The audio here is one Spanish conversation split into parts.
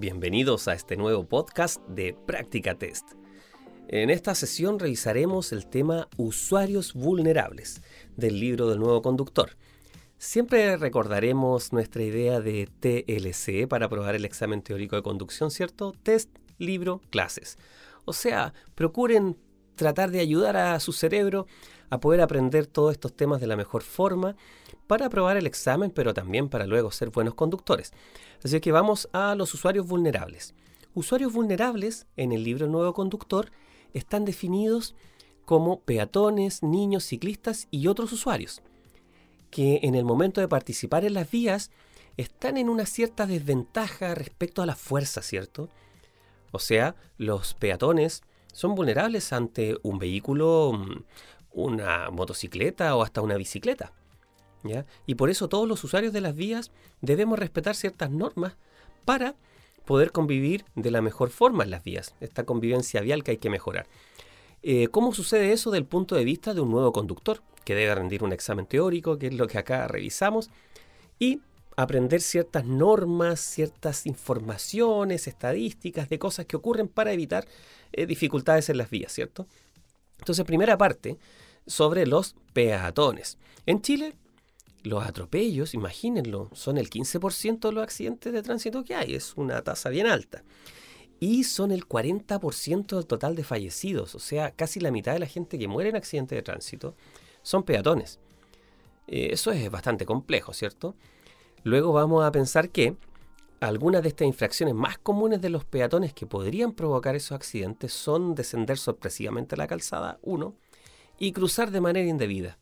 Bienvenidos a este nuevo podcast de Práctica Test. En esta sesión revisaremos el tema Usuarios vulnerables del libro del nuevo conductor. Siempre recordaremos nuestra idea de TLC para aprobar el examen teórico de conducción, ¿cierto? Test, libro, clases. O sea, procuren tratar de ayudar a su cerebro a poder aprender todos estos temas de la mejor forma para aprobar el examen, pero también para luego ser buenos conductores. Así que vamos a los usuarios vulnerables. Usuarios vulnerables en el libro Nuevo Conductor están definidos como peatones, niños, ciclistas y otros usuarios, que en el momento de participar en las vías están en una cierta desventaja respecto a la fuerza, ¿cierto? O sea, los peatones son vulnerables ante un vehículo, mm, una motocicleta o hasta una bicicleta. ¿ya? Y por eso todos los usuarios de las vías debemos respetar ciertas normas para poder convivir de la mejor forma en las vías, esta convivencia vial que hay que mejorar. Eh, ¿Cómo sucede eso del punto de vista de un nuevo conductor que debe rendir un examen teórico, que es lo que acá revisamos, y aprender ciertas normas, ciertas informaciones, estadísticas de cosas que ocurren para evitar eh, dificultades en las vías, ¿cierto? Entonces, primera parte sobre los peatones. En Chile, los atropellos, imagínenlo, son el 15% de los accidentes de tránsito que hay, es una tasa bien alta. Y son el 40% del total de fallecidos, o sea, casi la mitad de la gente que muere en accidentes de tránsito son peatones. Eh, eso es bastante complejo, ¿cierto? Luego vamos a pensar que algunas de estas infracciones más comunes de los peatones que podrían provocar esos accidentes son descender sorpresivamente a la calzada, uno, y cruzar de manera indebida,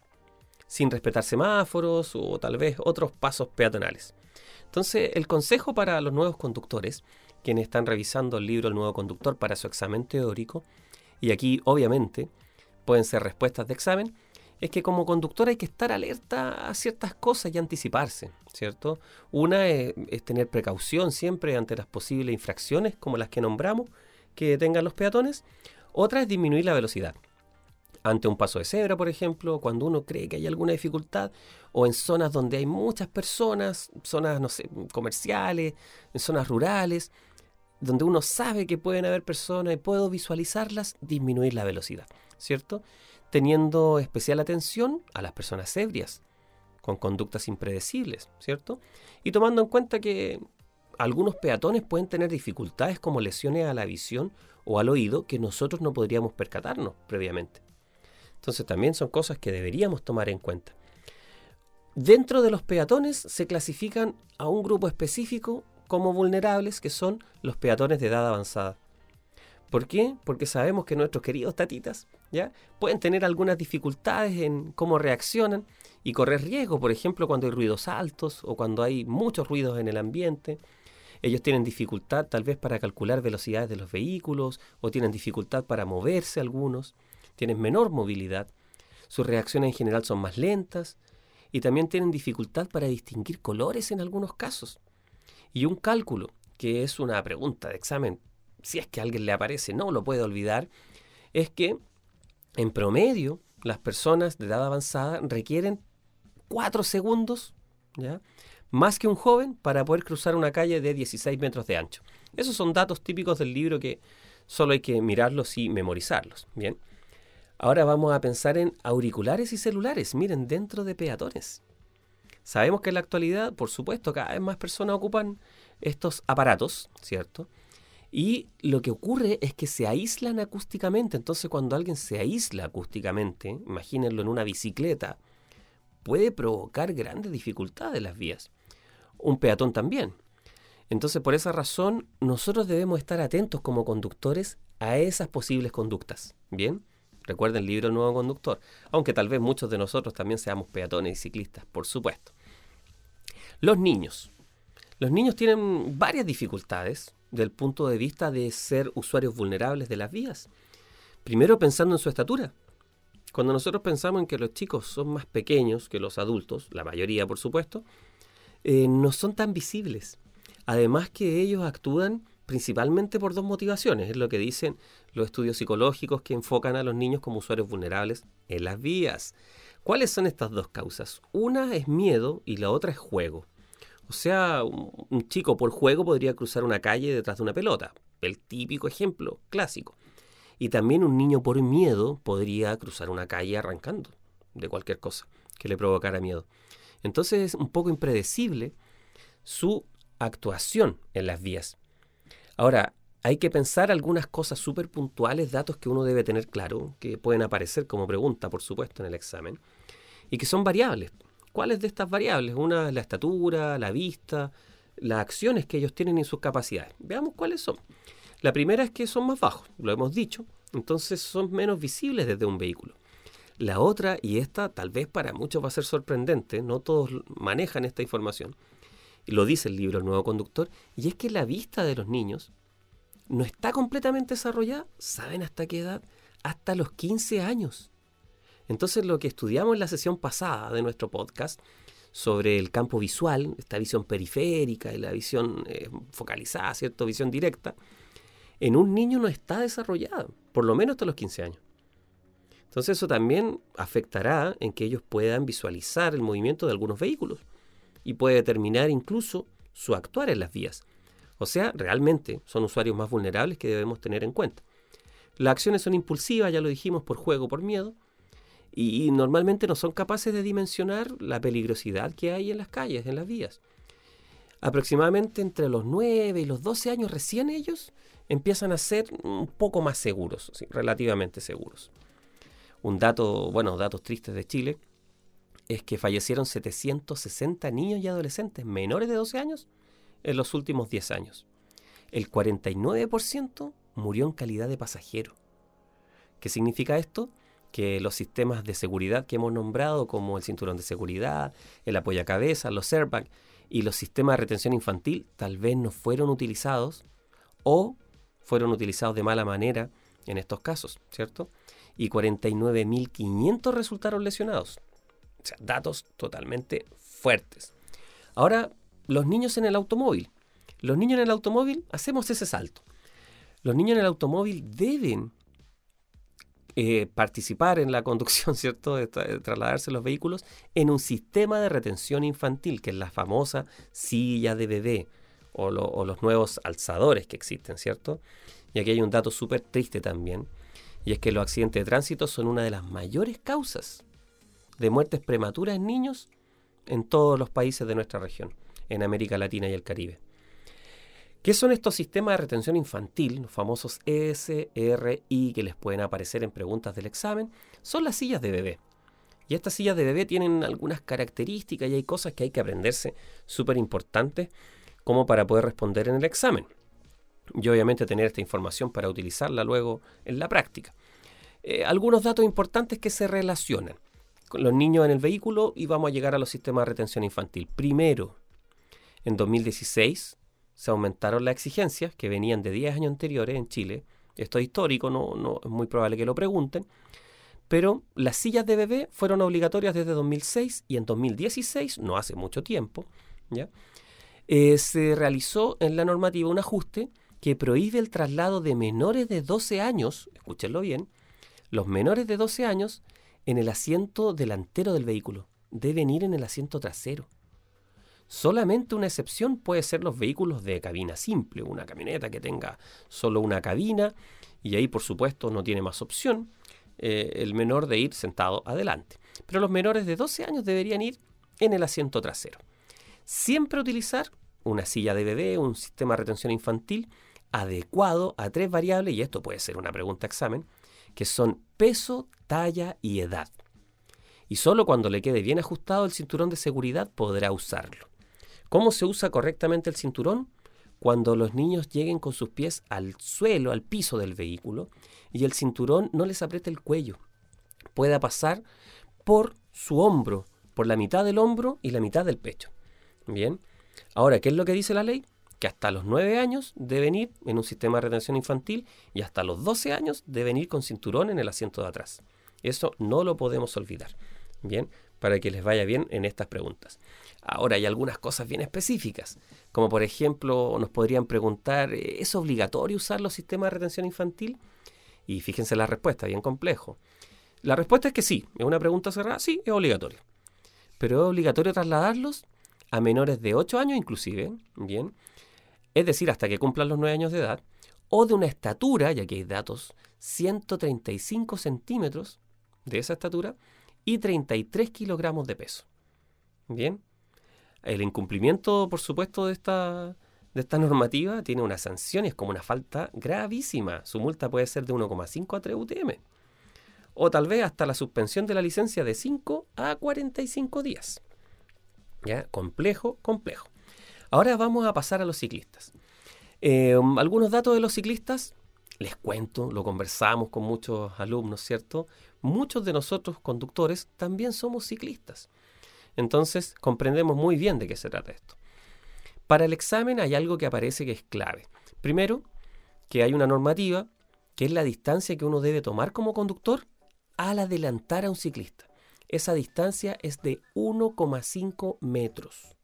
sin respetar semáforos o tal vez otros pasos peatonales. Entonces, el consejo para los nuevos conductores, quienes están revisando el libro El nuevo conductor para su examen teórico, y aquí obviamente pueden ser respuestas de examen, es que como conductor hay que estar alerta a ciertas cosas y anticiparse, ¿cierto? Una es, tener precaución siempre ante las posibles infracciones, como las que nombramos, que tengan los peatones. Otra es disminuir la velocidad. Ante un paso de cebra, por ejemplo, cuando uno cree que hay alguna dificultad, o en zonas donde hay muchas personas, zonas, no sé, comerciales, en zonas rurales, donde uno sabe que pueden haber personas y puedo visualizarlas, disminuir la velocidad, ¿cierto? teniendo especial atención a las personas ebrias, con conductas impredecibles, ¿cierto? Y tomando en cuenta que algunos peatones pueden tener dificultades como lesiones a la visión o al oído que nosotros no podríamos percatarnos previamente. Entonces también son cosas que deberíamos tomar en cuenta. Dentro de los peatones se clasifican a un grupo específico como vulnerables que son los peatones de edad avanzada. ¿Por qué? Porque sabemos que nuestros queridos tatitas ¿ya? pueden tener algunas dificultades en cómo reaccionan y correr riesgo, por ejemplo, cuando hay ruidos altos o cuando hay muchos ruidos en el ambiente. Ellos tienen dificultad tal vez para calcular velocidades de los vehículos o tienen dificultad para moverse algunos, tienen menor movilidad, sus reacciones en general son más lentas y también tienen dificultad para distinguir colores en algunos casos. Y un cálculo, que es una pregunta de examen si es que a alguien le aparece, no lo puede olvidar, es que en promedio las personas de edad avanzada requieren cuatro segundos, ¿ya? más que un joven, para poder cruzar una calle de 16 metros de ancho. Esos son datos típicos del libro que solo hay que mirarlos y memorizarlos. Bien. Ahora vamos a pensar en auriculares y celulares. Miren, dentro de peatones. Sabemos que en la actualidad, por supuesto, cada vez más personas ocupan estos aparatos, ¿cierto? Y lo que ocurre es que se aíslan acústicamente. Entonces, cuando alguien se aísla acústicamente, imagínenlo en una bicicleta, puede provocar grandes dificultades en las vías. Un peatón también. Entonces, por esa razón, nosotros debemos estar atentos como conductores a esas posibles conductas. ¿Bien? Recuerden el libro Nuevo Conductor. Aunque tal vez muchos de nosotros también seamos peatones y ciclistas, por supuesto. Los niños. Los niños tienen varias dificultades del punto de vista de ser usuarios vulnerables de las vías. Primero pensando en su estatura. Cuando nosotros pensamos en que los chicos son más pequeños que los adultos, la mayoría por supuesto, eh, no son tan visibles. Además que ellos actúan principalmente por dos motivaciones, es lo que dicen los estudios psicológicos que enfocan a los niños como usuarios vulnerables en las vías. ¿Cuáles son estas dos causas? Una es miedo y la otra es juego. O sea, un chico por juego podría cruzar una calle detrás de una pelota, el típico ejemplo clásico. Y también un niño por miedo podría cruzar una calle arrancando de cualquier cosa que le provocara miedo. Entonces es un poco impredecible su actuación en las vías. Ahora, hay que pensar algunas cosas súper puntuales, datos que uno debe tener claro, que pueden aparecer como pregunta, por supuesto, en el examen, y que son variables. ¿Cuáles de estas variables? Una es la estatura, la vista, las acciones que ellos tienen y sus capacidades. Veamos cuáles son. La primera es que son más bajos, lo hemos dicho, entonces son menos visibles desde un vehículo. La otra, y esta tal vez para muchos va a ser sorprendente, no todos manejan esta información, lo dice el libro El Nuevo Conductor, y es que la vista de los niños no está completamente desarrollada, ¿saben hasta qué edad? Hasta los 15 años. Entonces lo que estudiamos en la sesión pasada de nuestro podcast sobre el campo visual, esta visión periférica y la visión eh, focalizada, ¿cierto? Visión directa, en un niño no está desarrollada, por lo menos hasta los 15 años. Entonces eso también afectará en que ellos puedan visualizar el movimiento de algunos vehículos y puede determinar incluso su actuar en las vías. O sea, realmente son usuarios más vulnerables que debemos tener en cuenta. Las acciones son impulsivas, ya lo dijimos, por juego, por miedo, y, normalmente no son capaces de dimensionar la peligrosidad que hay en las calles, en las vías. Aproximadamente entre los 9 y los 12 años recién ellos empiezan a ser un poco más seguros, relativamente seguros. Un dato, bueno, datos tristes de Chile, es que fallecieron 760 niños y adolescentes menores de 12 años en los últimos 10 años. El 49% murió en calidad de pasajero. ¿Qué significa esto? Que los sistemas de seguridad que hemos nombrado, como el cinturón de seguridad, el apoyacabezas, los airbags y los sistemas de retención infantil, tal vez no fueron utilizados o fueron utilizados de mala manera en estos casos, ¿cierto? Y 49.500 resultaron lesionados. O sea, datos totalmente fuertes. Ahora los niños en el automóvil. Los niños en el automóvil, hacemos ese salto. Los niños en el automóvil deben eh, participar en la conducción, ¿cierto? De, trasladarse los vehículos en un sistema de retención infantil, que es la famosa silla de bebé o, o los nuevos alzadores que existen, ¿cierto? Y aquí hay un dato súper triste también, y es que los accidentes de tránsito son una de las mayores causas de muertes prematuras en niños en todos los países de nuestra región en América Latina y el Caribe. ¿Qué son estos sistemas de retención infantil, los famosos SRI que les pueden aparecer en preguntas del examen? Son las sillas de bebé. Y estas sillas de bebé tienen algunas características y hay cosas que hay que aprenderse súper importantes como para poder responder en el examen. Y obviamente tener esta información para utilizarla luego en la práctica. Eh, algunos datos importantes que se relacionan con los niños en el vehículo y vamos a llegar a los sistemas de retención infantil. Primero, en 2016 se aumentaron las exigencias que venían de 10 años anteriores en Chile. Esto es histórico, no, es muy probable que lo pregunten. Pero las sillas de bebé fueron obligatorias desde 2006 y en 2016, no hace mucho tiempo, ¿ya? Eh, se realizó en la normativa un ajuste que prohíbe el traslado de menores de 12 años, escúchenlo bien, los menores de 12 años en el asiento delantero del vehículo. Deben ir en el asiento trasero. Solamente una excepción puede ser los vehículos de cabina simple, una camioneta que tenga solo una cabina y ahí por supuesto no tiene más opción eh, el menor de ir sentado adelante. Pero los menores de 12 años deberían ir en el asiento trasero. Siempre utilizar una silla de bebé, un sistema de retención infantil adecuado a tres variables, y esto puede ser una pregunta examen, que son peso, talla y edad. Y solo cuando le quede bien ajustado el cinturón de seguridad podrá usarlo. ¿Cómo se usa correctamente el cinturón? Cuando los niños lleguen con sus pies al suelo, al piso del vehículo, y el cinturón no les apriete el cuello. Pueda pasar por su hombro, por la mitad del hombro y la mitad del pecho. Bien. Ahora, ¿qué es lo que dice la ley? Que hasta los 9 años deben ir en un sistema de retención infantil y hasta los 12 años deben ir con cinturón en el asiento de atrás. Eso no lo podemos olvidar. Bien, para que les vaya bien en estas preguntas. Ahora hay algunas cosas bien específicas, como por ejemplo nos podrían preguntar, eh, ¿es obligatorio usar los sistemas de retención infantil? Y fíjense la respuesta, bien complejo. La respuesta es que sí, es una pregunta cerrada, sí, es obligatorio. Pero es obligatorio trasladarlos a menores de 8 años inclusive, bien, es decir, hasta que cumplan los 9 años de edad, o de una estatura, ya que hay datos, 135 centímetros de esa estatura y 33 kilogramos de peso. Bien, el incumplimiento, por supuesto, de esta, de esta normativa tiene una sanción y es como una falta gravísima. Su multa puede ser de 1,5 a 3 UTM. O tal vez hasta la suspensión de la licencia de 5 a 45 días. ¿Ya? Complejo, complejo. Ahora vamos a pasar a los ciclistas. Eh, algunos datos de los ciclistas, les cuento, lo conversamos con muchos alumnos, ¿cierto? Muchos de nosotros, conductores, también somos ciclistas. Entonces, comprendemos muy bien de qué se trata esto. Para el examen hay algo que aparece que es clave. Primero, que hay una normativa, que es la distancia que uno debe tomar como conductor al adelantar a un ciclista. Esa distancia es de 1,5 metros.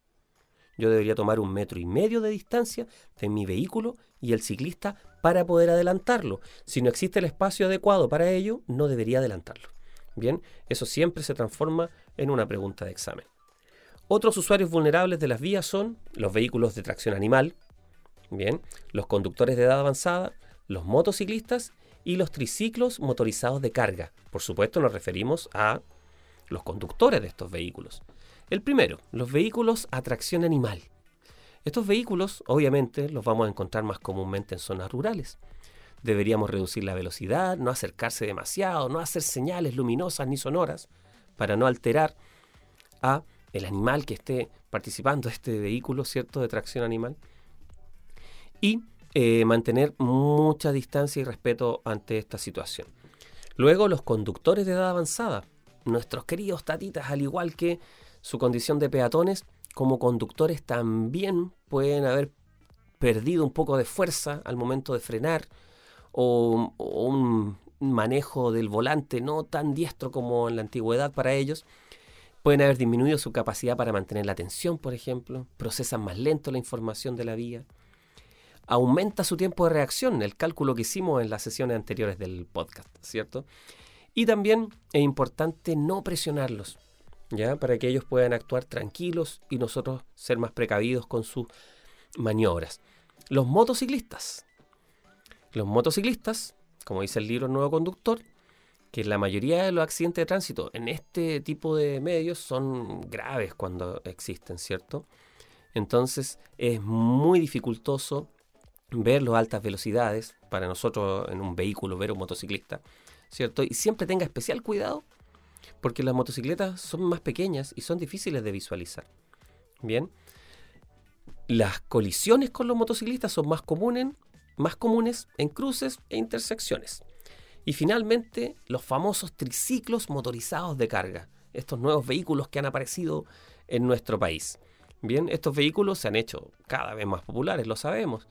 Yo debería tomar un metro y medio de distancia de mi vehículo y el ciclista para poder adelantarlo. Si no existe el espacio adecuado para ello, no debería adelantarlo. Bien, eso siempre se transforma en una pregunta de examen. Otros usuarios vulnerables de las vías son los vehículos de tracción animal, bien, los conductores de edad avanzada, los motociclistas y los triciclos motorizados de carga. Por supuesto nos referimos a los conductores de estos vehículos. El primero, los vehículos a tracción animal. Estos vehículos, obviamente, los vamos a encontrar más comúnmente en zonas rurales. Deberíamos reducir la velocidad, no acercarse demasiado, no hacer señales luminosas ni sonoras para no alterar a el animal que esté participando de este vehículo, ¿cierto?, de tracción animal. Y eh, mantener mucha distancia y respeto ante esta situación. Luego, los conductores de edad avanzada, nuestros queridos tatitas, al igual que su condición de peatones, como conductores también pueden haber perdido un poco de fuerza al momento de frenar o, un manejo del volante no tan diestro como en la antigüedad para ellos. Pueden haber disminuido su capacidad para mantener la atención, por ejemplo, procesan más lento la información de la vía. Aumenta su tiempo de reacción, el cálculo que hicimos en las sesiones anteriores del podcast, ¿cierto? Y también es importante no presionarlos. ¿Ya? Para que ellos puedan actuar tranquilos y nosotros ser más precavidos con sus maniobras. Los motociclistas. Los motociclistas, como dice el libro Nuevo Conductor, que la mayoría de los accidentes de tránsito en este tipo de medios son graves cuando existen, ¿cierto? Entonces es muy dificultoso ver las altas velocidades para nosotros en un vehículo, ver un motociclista, ¿cierto? Y siempre tenga especial cuidado porque las motocicletas son más pequeñas y son difíciles de visualizar. Bien, las colisiones con los motociclistas son más comunes, más comunes en cruces e intersecciones. Y finalmente, los famosos triciclos motorizados de carga, estos nuevos vehículos que han aparecido en nuestro país. Bien, estos vehículos se han hecho cada vez más populares, lo sabemos.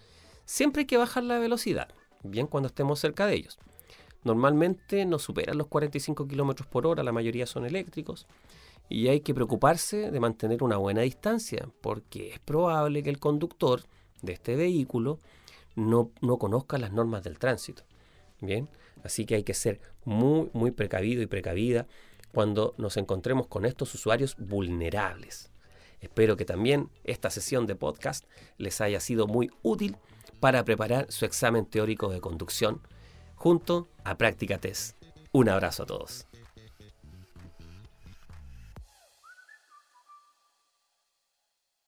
Siempre hay que bajar la velocidad, bien cuando estemos cerca de ellos. Normalmente no superan los 45 km por hora, la mayoría son eléctricos, y hay que preocuparse de mantener una buena distancia, porque es probable que el conductor de este vehículo no, no conozca las normas del tránsito. Bien, así que hay que ser muy, muy precavido y precavida cuando nos encontremos con estos usuarios vulnerables. Espero que también esta sesión de podcast les haya sido muy útil para preparar su examen teórico de conducción junto a Práctica Test. Un abrazo a todos.